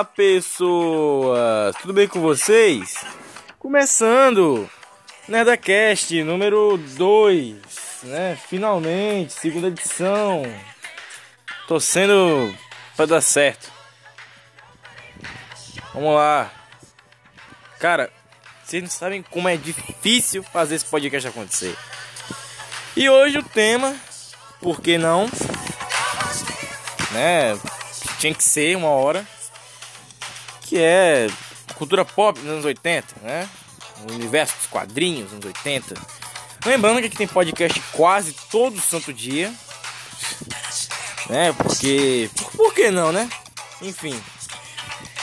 Olá, pessoas! Tudo bem com vocês? Começando NerdaCast número 2, né? Finalmente, segunda edição. Torcendo pra dar certo. Vamos lá. Cara, vocês não sabem como é difícil fazer esse podcast acontecer. E hoje o tema, por que não? Né? Tinha que ser uma hora. Que é cultura pop dos anos 80, né? O universo dos quadrinhos dos anos 80. Lembrando que aqui tem podcast quase todo santo dia. Né? Porque. Por, que não, né? Enfim.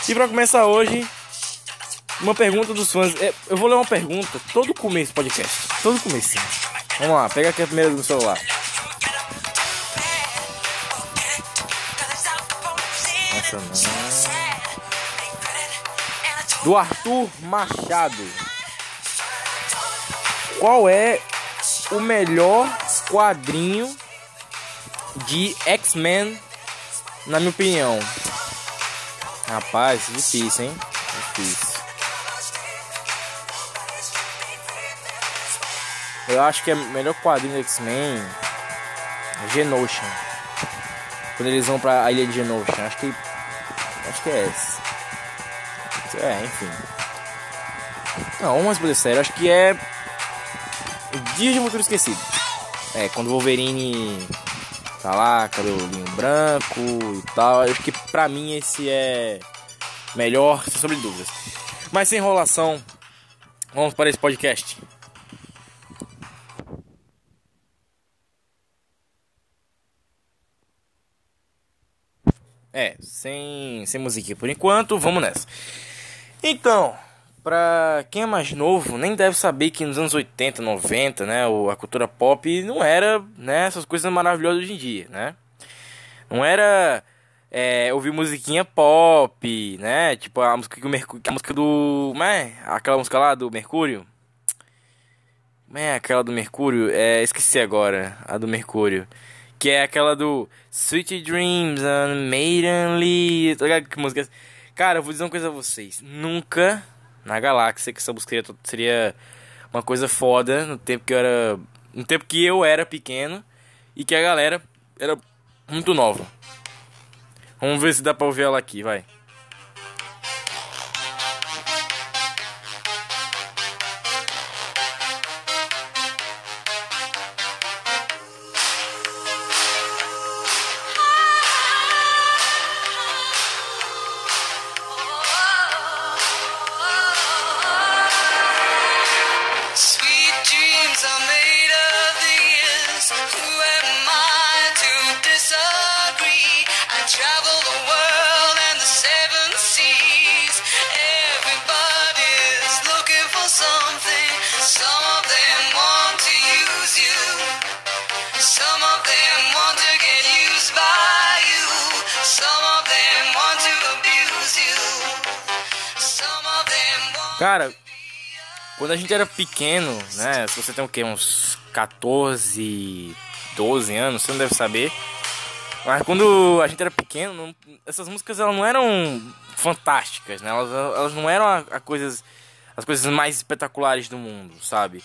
E pra começar hoje, uma pergunta dos fãs. É, eu vou ler uma pergunta todo começo do podcast. Todo começo. Vamos lá, pega aqui a primeira do celular. Essa não. Do Arthur Machado. Qual é o melhor quadrinho de X-Men, na minha opinião? Rapaz, difícil, hein? Difícil. Eu acho que é o melhor quadrinho do X-Men Genosha. Quando eles vão pra ilha de Genosha. Acho que. Acho que é esse. É, enfim. Não, vamos mais sério. Acho que é. Dia de Futuro Esquecido. É, quando o Wolverine tá lá, cabelinho branco e tal. Acho que pra mim esse é melhor, sobre dúvidas. Mas sem enrolação, vamos para esse podcast. É, sem, sem musiquinha por enquanto, vamos nessa. Então, pra quem é mais novo, nem deve saber que nos anos 80, 90, né, a cultura pop não era, né, essas coisas maravilhosas hoje em dia, né? Não era é, ouvir musiquinha pop, né? Tipo a música que o Mercúrio, a música do, né, aquela música lá do Mercúrio. É, aquela do Mercúrio, é, esqueci agora, a do Mercúrio. Que é aquela do Sweet Dreams and Maidenly. Tá que música é Cara, eu vou dizer uma coisa a vocês. Nunca na galáxia que essa música seria uma coisa foda no tempo que eu era. No tempo que eu era pequeno e que a galera era muito nova. Vamos ver se dá pra ouvir ela aqui, vai. Cara, quando a gente era pequeno, né? Se você tem o quê? Uns 14, 12 anos, você não deve saber. Mas quando a gente era pequeno, não, essas músicas elas não eram fantásticas, né? Elas, elas não eram a, a coisas, as coisas mais espetaculares do mundo, sabe?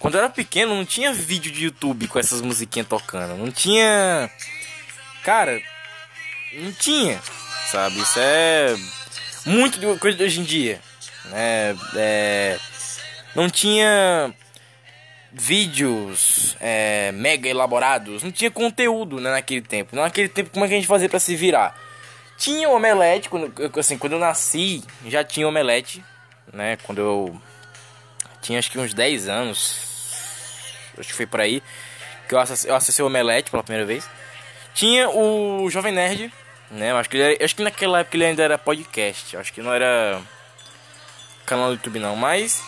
Quando eu era pequeno, não tinha vídeo de YouTube com essas musiquinhas tocando. Não tinha. Cara, não tinha, sabe? Isso é muito coisa de hoje em dia né? É, não tinha vídeos é, mega elaborados, não tinha conteúdo né, naquele tempo. Naquele tempo, como é que a gente fazia para se virar? Tinha omelete, quando, assim, quando eu nasci, já tinha omelete, né? Quando eu tinha acho que uns 10 anos, acho que foi por aí, que eu acessei, eu acessei o omelete pela primeira vez. Tinha o Jovem Nerd, né? Acho que, ele, acho que naquela época ele ainda era podcast, acho que não era canal do YouTube não, mas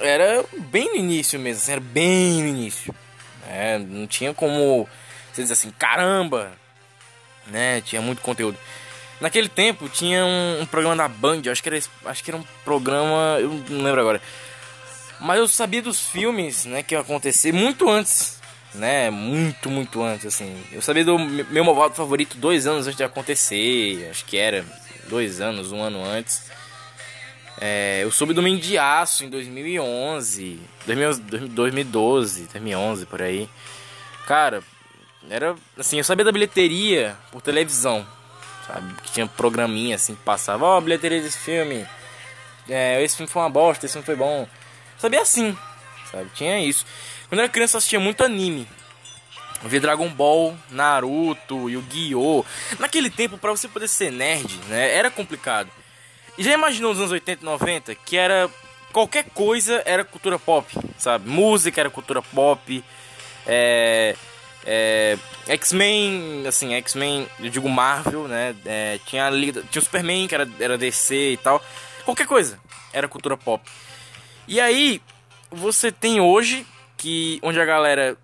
era bem no início mesmo, assim, era bem no início. É, não tinha como você dizer assim, caramba, né? Tinha muito conteúdo. Naquele tempo tinha um, um, programa da Band, acho que era acho que era um programa, eu não lembro agora. Mas eu sabia dos filmes, né, que ia acontecer muito antes né? Muito, muito antes, assim. Eu sabia do meu malvado favorito dois anos antes de acontecer. Acho que era dois anos, um ano antes. É, eu soube do Menino de Aço em 2011, 2012, 2011 por aí. Cara, era assim, eu sabia da bilheteria por televisão, sabe? Que tinha programinha assim que passava, ó, oh, bilheteria desse filme. É, esse filme foi uma bosta, esse filme foi bom. Eu sabia assim, sabe? Tinha isso. Quando eu era criança eu assistia muito anime. Via Dragon Ball, Naruto, Yu-Gi-Oh! Naquele tempo, para você poder ser nerd, né, era complicado. E já imaginou nos anos 80 e 90 que era qualquer coisa era cultura pop, sabe? Música era cultura pop, é, é, X-Men, assim, X-Men, eu digo Marvel, né? É, tinha, tinha o Superman, que era, era DC e tal. Qualquer coisa era cultura pop. E aí, você tem hoje que onde a galera,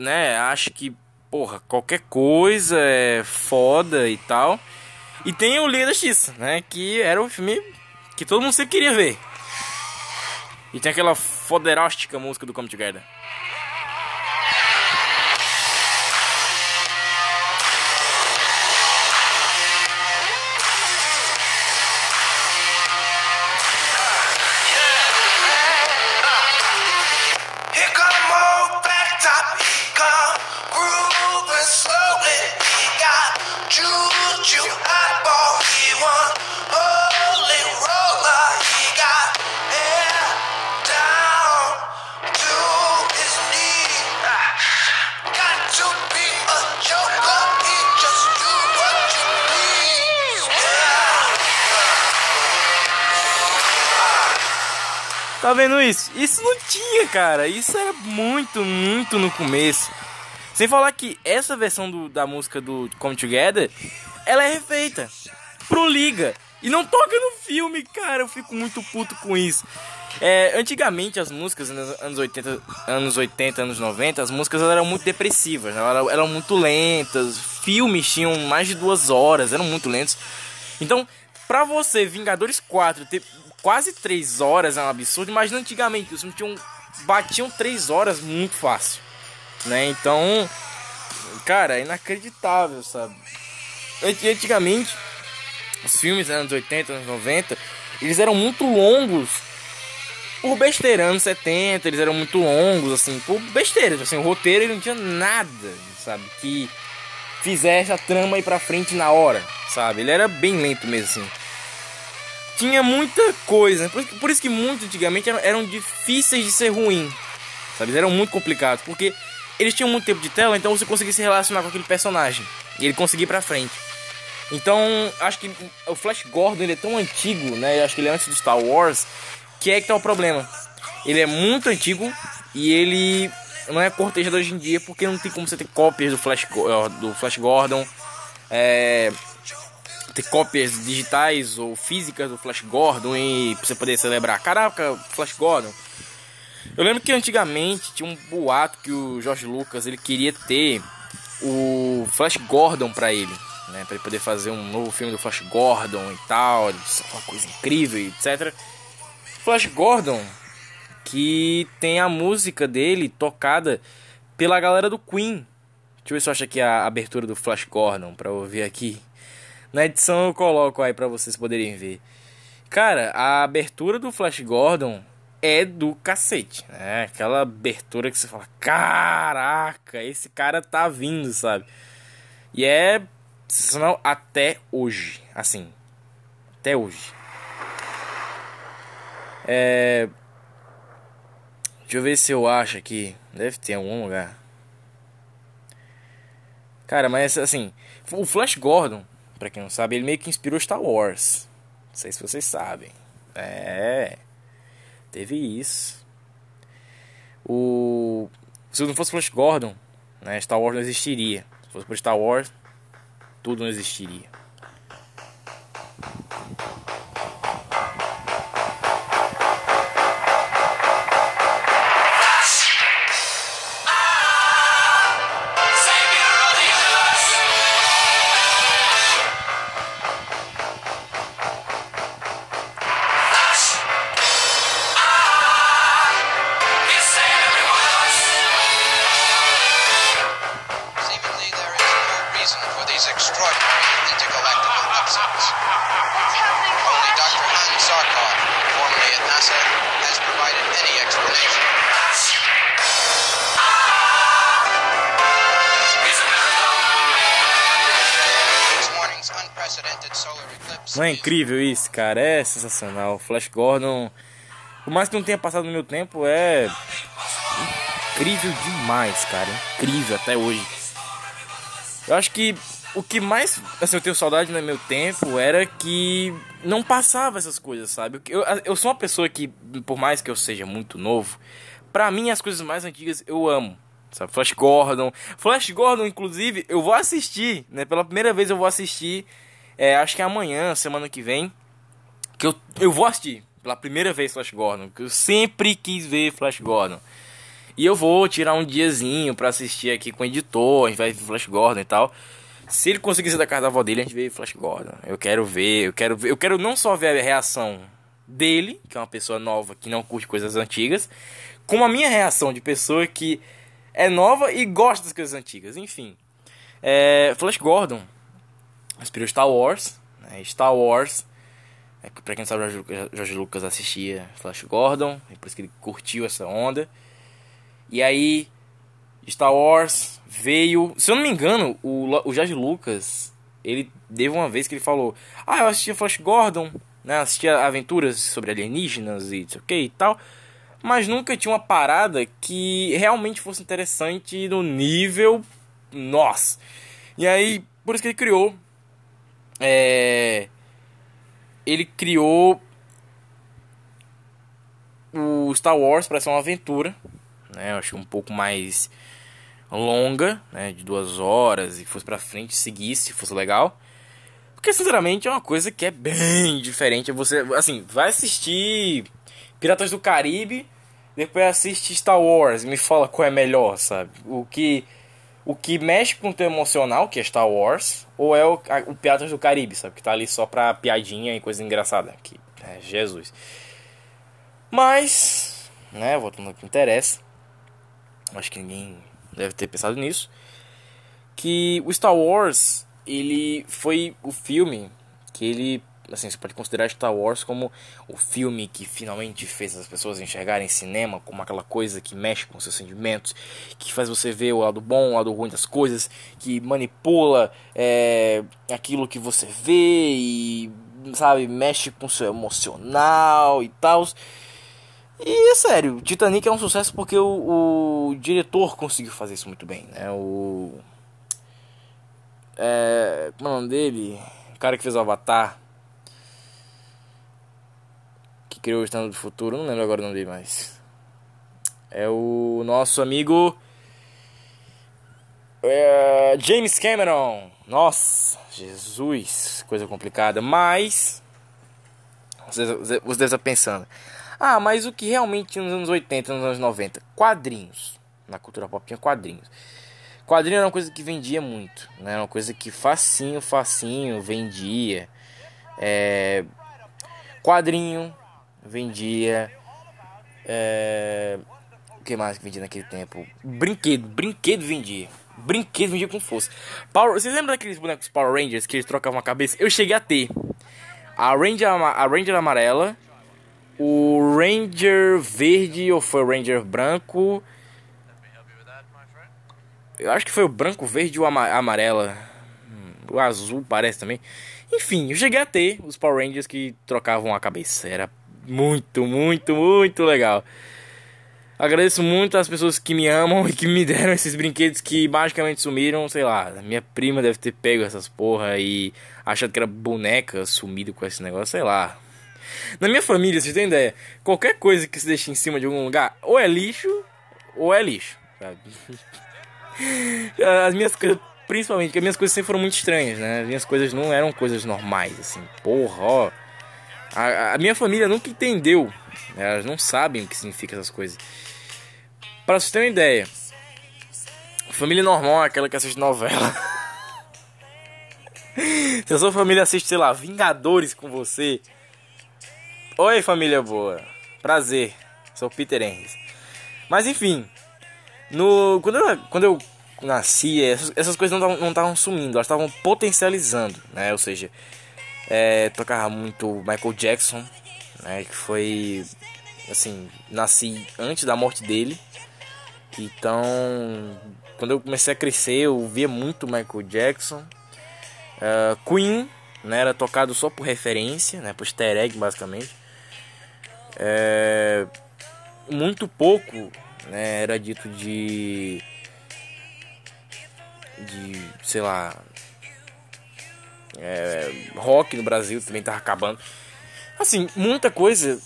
né, acha que, porra, qualquer coisa é foda e tal. E tem o Liga da X, né? Que era o filme que todo mundo sempre queria ver. E tem aquela foderástica música do Come Together. Tá vendo isso? Isso não tinha, cara. Isso era muito, muito no começo. Sem falar que essa versão do, da música do Come Together, ela é refeita pro Liga. E não toca no filme, cara. Eu fico muito puto com isso. É, antigamente as músicas, nos anos 80, anos 80, anos 90, as músicas eram muito depressivas, né? eram, eram muito lentas, filmes tinham mais de duas horas, eram muito lentos. Então, pra você, Vingadores 4, ter quase 3 horas é um absurdo. Imagina antigamente, os filmes tinham, batiam 3 horas muito fácil. Né? Então, cara, é inacreditável, sabe? Antigamente, os filmes dos anos 80, anos 90, eles eram muito longos por besteira. Anos 70, eles eram muito longos, assim, por besteira. Assim, o roteiro ele não tinha nada, sabe? Que fizesse a trama ir pra frente na hora, sabe? Ele era bem lento mesmo, assim tinha muita coisa. Por, por isso que muito antigamente eram, eram, difíceis de ser ruim. Sabe? Eram muito complicados. Porque eles tinham muito tempo de tela, então você conseguia se relacionar com aquele personagem. E ele conseguia ir pra frente. Então, acho que o Flash Gordon ele é tão antigo, né? Acho que ele é antes do Star Wars. Que é que tá o problema. Ele é muito antigo e ele não é cortejado hoje em dia porque não tem como você ter cópias do Flash, do Flash Gordon. É, ter cópias digitais ou físicas do Flash Gordon e pra você poder celebrar. Caraca, Flash Gordon. Eu lembro que antigamente tinha um boato que o George Lucas ele queria ter o Flash Gordon para ele, né, para ele poder fazer um novo filme do Flash Gordon e tal, uma coisa incrível, etc. Flash Gordon que tem a música dele tocada pela galera do Queen. Deixa eu ver se eu acho aqui a abertura do Flash Gordon para ouvir aqui. Na edição eu coloco aí para vocês poderem ver. Cara, a abertura do Flash Gordon é do cacete, né? Aquela abertura que você fala, caraca, esse cara tá vindo, sabe? E é sensacional até hoje, assim, até hoje. É... Deixa eu ver se eu acho aqui, deve ter algum lugar. Cara, mas assim, o Flash Gordon Pra quem não sabe, ele meio que inspirou Star Wars. Não sei se vocês sabem. É. Teve isso. O. Se não fosse Flash Gordon, né, Star Wars não existiria. Se fosse por Star Wars, tudo não existiria. Não é incrível isso, cara? É sensacional. Flash Gordon, por mais que não tenha passado no meu tempo, é incrível demais, cara. Incrível até hoje. Eu acho que o que mais assim, eu tenho saudade no meu tempo era que não passava essas coisas, sabe? Eu, eu sou uma pessoa que, por mais que eu seja muito novo, pra mim as coisas mais antigas eu amo. Sabe? Flash Gordon. Flash Gordon, inclusive, eu vou assistir, né? Pela primeira vez eu vou assistir. É, acho que é amanhã, semana que vem. Que eu, eu vou assistir pela primeira vez Flash Gordon. Que eu sempre quis ver Flash Gordon. E eu vou tirar um diazinho pra assistir aqui com o editor. A gente vai ver Flash Gordon e tal. Se ele conseguir da casa da avó dele, a gente vê Flash Gordon. Eu quero ver, eu quero ver. Eu quero não só ver a reação dele, que é uma pessoa nova que não curte coisas antigas, como a minha reação de pessoa que é nova e gosta das coisas antigas. Enfim. É, Flash Gordon inspirou Star Wars. Né? Star Wars. É, pra quem não sabe, George Lucas assistia Flash Gordon. E por isso que ele curtiu essa onda. E aí, Star Wars veio. Se eu não me engano, o, o George Lucas. Ele teve uma vez que ele falou: Ah, eu assistia Flash Gordon. Né? Assistia aventuras sobre alienígenas e sei o que e tal mas nunca tinha uma parada que realmente fosse interessante no nível nossa. E aí, por isso que ele criou. É, ele criou o Star Wars para ser uma aventura, né? Eu acho um pouco mais longa, né? De duas horas e fosse para frente, seguisse, fosse legal. Porque sinceramente é uma coisa que é bem diferente. Você, assim, vai assistir Piratas do Caribe, depois assiste Star Wars, me fala qual é melhor, sabe? O que o que mexe com o teu emocional, que é Star Wars, ou é o, a, o Piratas do Caribe, sabe? Que tá ali só pra piadinha e coisa engraçada. Que, é, Jesus. Mas, né, voltando ao que interessa. Acho que ninguém deve ter pensado nisso. Que o Star Wars, ele foi o filme que ele assim, você pode considerar Star Wars como o filme que finalmente fez as pessoas enxergarem cinema como aquela coisa que mexe com seus sentimentos, que faz você ver o lado bom, o lado ruim das coisas, que manipula é, aquilo que você vê e, sabe, mexe com seu emocional e tal. E é sério, Titanic é um sucesso porque o, o diretor conseguiu fazer isso muito bem, né? O. É, como é o nome dele? O cara que fez o Avatar que criou o Estado do Futuro, não lembro agora o nome dele mais. É o nosso amigo é, James Cameron. Nossa, Jesus, coisa complicada. Mas você, você deve estar pensando: ah, mas o que realmente tinha nos anos 80, nos anos 90? Quadrinhos. Na cultura pop tinha quadrinhos. Quadrinho era uma coisa que vendia muito, né? Uma coisa que facinho, facinho vendia. É... Quadrinho, vendia. É... O que mais que vendia naquele tempo? Brinquedo, brinquedo vendia. Brinquedo vendia com força. Power... Vocês lembram daqueles bonecos Power Rangers que eles trocavam a cabeça? Eu cheguei a ter. A Ranger, a Ranger amarela, o Ranger verde ou foi o Ranger branco. Eu acho que foi o branco, verde ou amarela. O azul parece também. Enfim, eu cheguei a ter os Power Rangers que trocavam a cabeça. Era muito, muito, muito legal. Agradeço muito às pessoas que me amam e que me deram esses brinquedos que magicamente sumiram. Sei lá, minha prima deve ter pego essas porra e achado que era boneca sumido com esse negócio, sei lá. Na minha família, vocês têm ideia, qualquer coisa que se deixe em cima de algum lugar, ou é lixo, ou é lixo, sabe? As minhas coisas, principalmente, porque as minhas coisas sempre foram muito estranhas, né? As minhas coisas não eram coisas normais, assim, porra, ó. A, a minha família nunca entendeu. Né? Elas não sabem o que significa essas coisas. Para vocês terem uma ideia, família normal é aquela que assiste novela. Se a sua família assiste, sei lá, Vingadores com você. Oi, família boa. Prazer. Sou Peter Henry. Mas enfim, no quando eu, quando eu nasci, essas, essas coisas não estavam sumindo, elas estavam potencializando, né? Ou seja, é, tocava muito Michael Jackson, né, que foi assim, nasci antes da morte dele. Então, quando eu comecei a crescer, eu via muito Michael Jackson. Uh, Queen, né, era tocado só por referência, né, por easter egg, basicamente. É, muito pouco né, era dito de de sei lá é, rock no Brasil também tava acabando. Assim muita coisa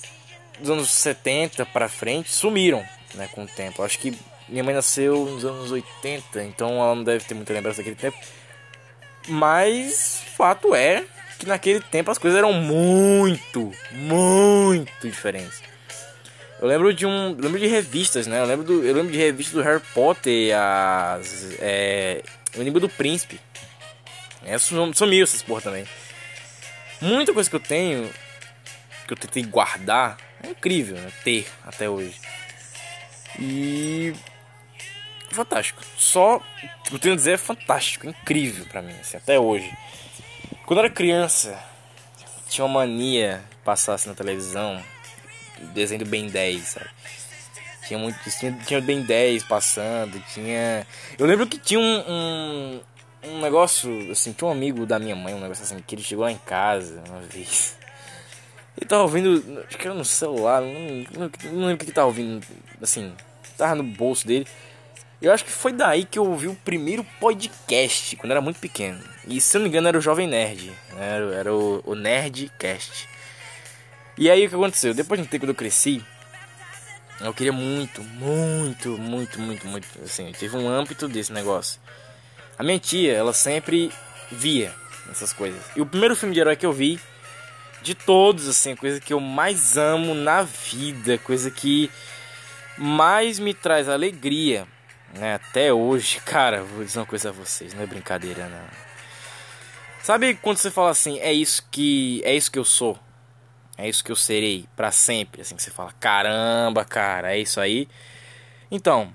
dos anos 70 para frente sumiram né com o tempo. Acho que minha mãe nasceu nos anos 80 então ela não deve ter muita lembrança daquele tempo. Mas fato é que naquele tempo as coisas eram muito muito diferentes eu lembro de um. Lembro de revistas, né? Eu lembro, do, eu lembro de revistas do Harry Potter, as. É, o Inimigo do Príncipe. É, sumiu essas porra também. Muita coisa que eu tenho, que eu tentei guardar, é incrível, né? Ter até hoje. E. Fantástico. Só. O que eu tenho a dizer é fantástico, incrível pra mim, assim, até hoje. Quando eu era criança, tinha uma mania passar assim na televisão desenho do Ben 10, sabe? Tinha muito. Tinha, tinha Ben 10 passando, tinha. Eu lembro que tinha um, um, um, negócio, assim, tinha um amigo da minha mãe, um negócio assim, que ele chegou lá em casa uma vez. Ele tava ouvindo, acho que era no celular, não, não, não lembro o que ele tava ouvindo, assim, tava no bolso dele. Eu acho que foi daí que eu ouvi o primeiro podcast, quando era muito pequeno. E se eu não me engano era o Jovem Nerd, né? era, era o, o Nerdcast. E aí o que aconteceu? Depois de um tempo que eu cresci, eu queria muito, muito, muito, muito, muito. Assim, eu tive um âmbito desse negócio. A minha tia, ela sempre via essas coisas. E o primeiro filme de herói que eu vi, de todos, assim, a coisa que eu mais amo na vida, coisa que mais me traz alegria, né? Até hoje, cara, vou dizer uma coisa a vocês, não é brincadeira, não. Sabe quando você fala assim, é isso que é isso que eu sou? É isso que eu serei para sempre. Assim que você fala, caramba, cara, é isso aí. Então,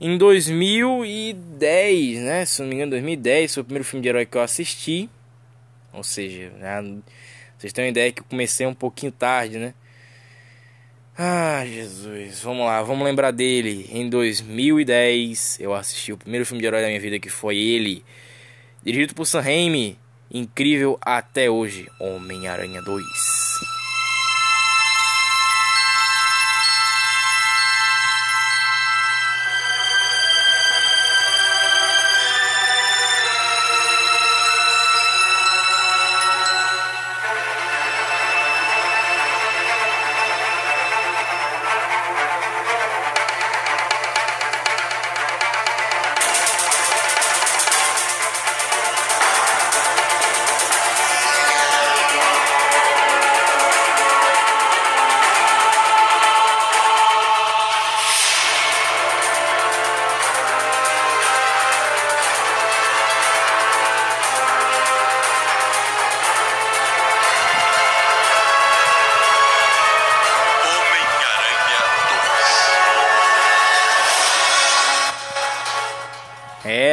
em 2010, né? Se não me engano, 2010 foi o primeiro filme de herói que eu assisti. Ou seja, né, vocês têm uma ideia que eu comecei um pouquinho tarde, né? Ah, Jesus, vamos lá, vamos lembrar dele. Em 2010, eu assisti o primeiro filme de herói da minha vida, que foi ele, dirigido por Sam Raimi, incrível até hoje, Homem-Aranha 2.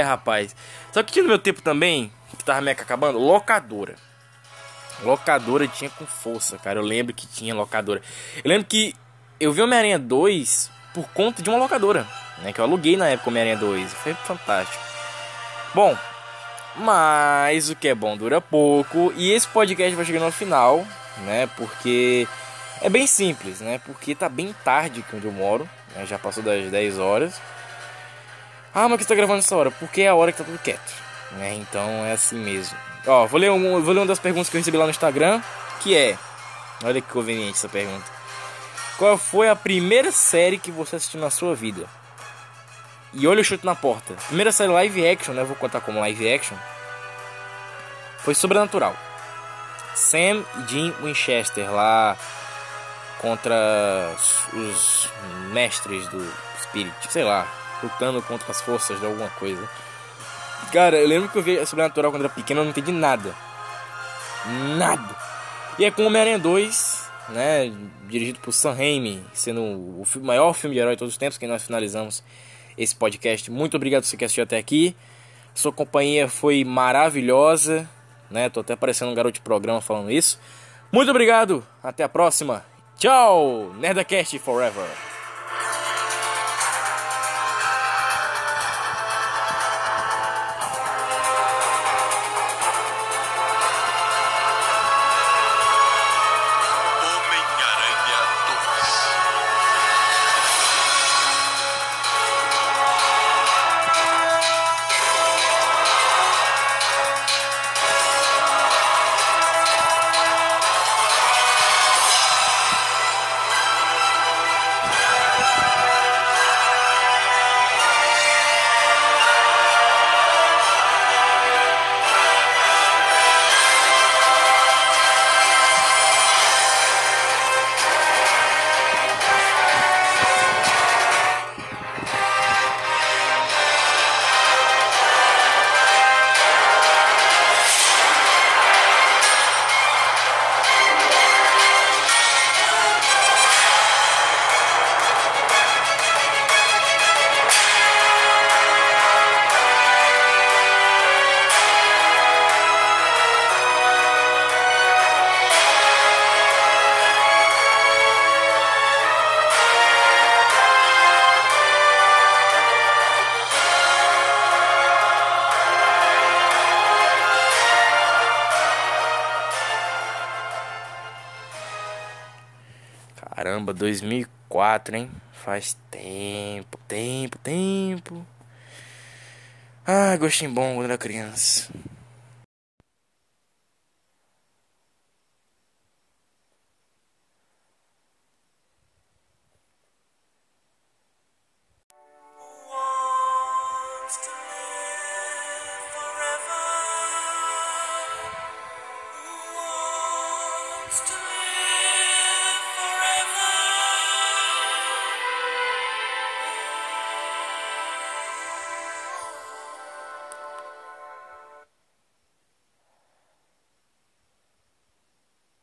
Rapaz. Só que tinha no meu tempo também, que tava que acabando, locadora. Locadora tinha com força, cara. Eu lembro que tinha locadora. Eu lembro que eu vi Homem-Aranha 2 por conta de uma locadora, né? Que eu aluguei na época Homem-Aranha 2. Foi fantástico. Bom, mas o que é bom dura pouco. E esse podcast vai chegando ao final, né? Porque é bem simples, né? Porque tá bem tarde aqui onde eu moro. Né? Já passou das 10 horas. Ah, mas que está gravando essa hora? Porque é a hora que tá tudo quieto. Né? Então é assim mesmo. Ó, vou ler, um, vou ler uma das perguntas que eu recebi lá no Instagram. Que é. Olha que conveniente essa pergunta. Qual foi a primeira série que você assistiu na sua vida? E olha o chute na porta. Primeira série live action, né? Vou contar como live action. Foi Sobrenatural. Sam e Jim Winchester lá contra os mestres do espírito, sei lá, lutando contra as forças de alguma coisa. Cara, eu lembro que eu vi a Sobrenatural quando era pequeno, eu não entendi nada. Nada. E é com Homem-Aranha 2, né, dirigido por Sam Raimi, sendo o maior filme de herói de todos os tempos, que nós finalizamos esse podcast. Muito obrigado por você que assistiu até aqui. Sua companhia foi maravilhosa, né? Tô até parecendo um garoto de programa falando isso. Muito obrigado, até a próxima Tchau, Nerdcast Forever. Caramba, 2004, hein? Faz tempo, tempo, tempo. Ah, gostinho bom quando era criança.